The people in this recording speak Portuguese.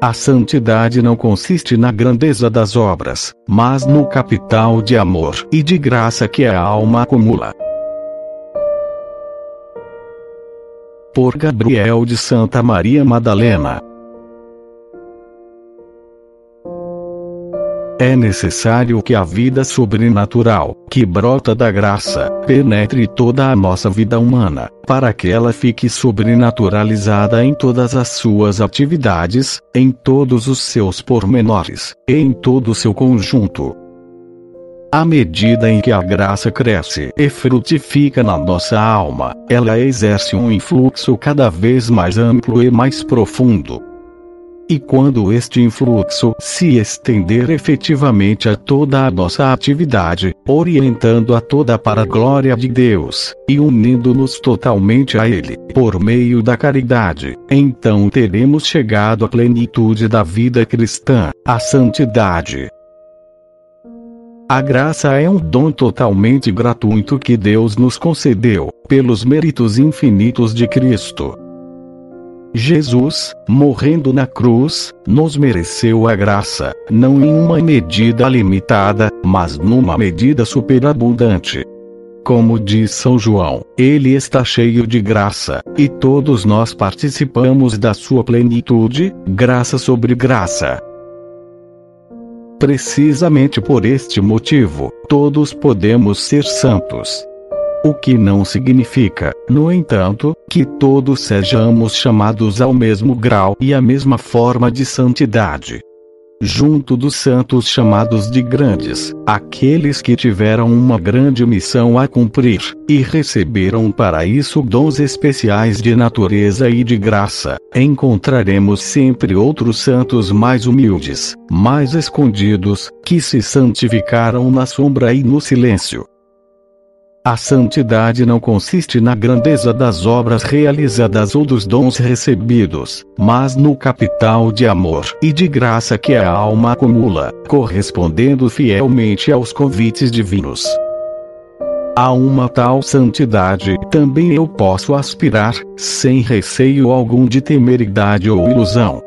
A santidade não consiste na grandeza das obras, mas no capital de amor e de graça que a alma acumula. Por Gabriel de Santa Maria Madalena É necessário que a vida sobrenatural, que brota da graça, penetre toda a nossa vida humana, para que ela fique sobrenaturalizada em todas as suas atividades, em todos os seus pormenores, e em todo o seu conjunto. À medida em que a graça cresce e frutifica na nossa alma, ela exerce um influxo cada vez mais amplo e mais profundo, e quando este influxo se estender efetivamente a toda a nossa atividade, orientando a toda para a glória de Deus, e unindo-nos totalmente a Ele, por meio da caridade, então teremos chegado à plenitude da vida cristã, à santidade. A graça é um dom totalmente gratuito que Deus nos concedeu, pelos méritos infinitos de Cristo. Jesus, morrendo na cruz, nos mereceu a graça, não em uma medida limitada, mas numa medida superabundante. Como diz São João, ele está cheio de graça, e todos nós participamos da sua plenitude, graça sobre graça. Precisamente por este motivo, todos podemos ser santos. O que não significa, no entanto, que todos sejamos chamados ao mesmo grau e à mesma forma de santidade. Junto dos santos chamados de grandes, aqueles que tiveram uma grande missão a cumprir, e receberam para isso dons especiais de natureza e de graça, encontraremos sempre outros santos mais humildes, mais escondidos, que se santificaram na sombra e no silêncio, a santidade não consiste na grandeza das obras realizadas ou dos dons recebidos, mas no capital de amor e de graça que a alma acumula, correspondendo fielmente aos convites divinos. A uma tal santidade também eu posso aspirar, sem receio algum de temeridade ou ilusão.